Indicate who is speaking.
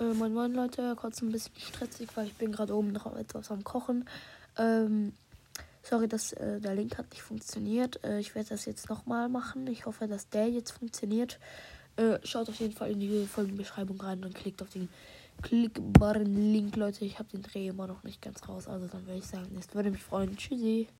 Speaker 1: Äh, moin moin Leute, kurz ein bisschen stressig, weil ich bin gerade oben noch etwas am Kochen. Ähm, sorry, dass äh, der Link hat nicht funktioniert. Äh, ich werde das jetzt nochmal machen. Ich hoffe, dass der jetzt funktioniert. Äh, schaut auf jeden Fall in die Folgenbeschreibung rein und klickt auf den klickbaren Link, Leute. Ich habe den Dreh immer noch nicht ganz raus. Also dann würde ich sagen, es würde mich freuen. Tschüssi.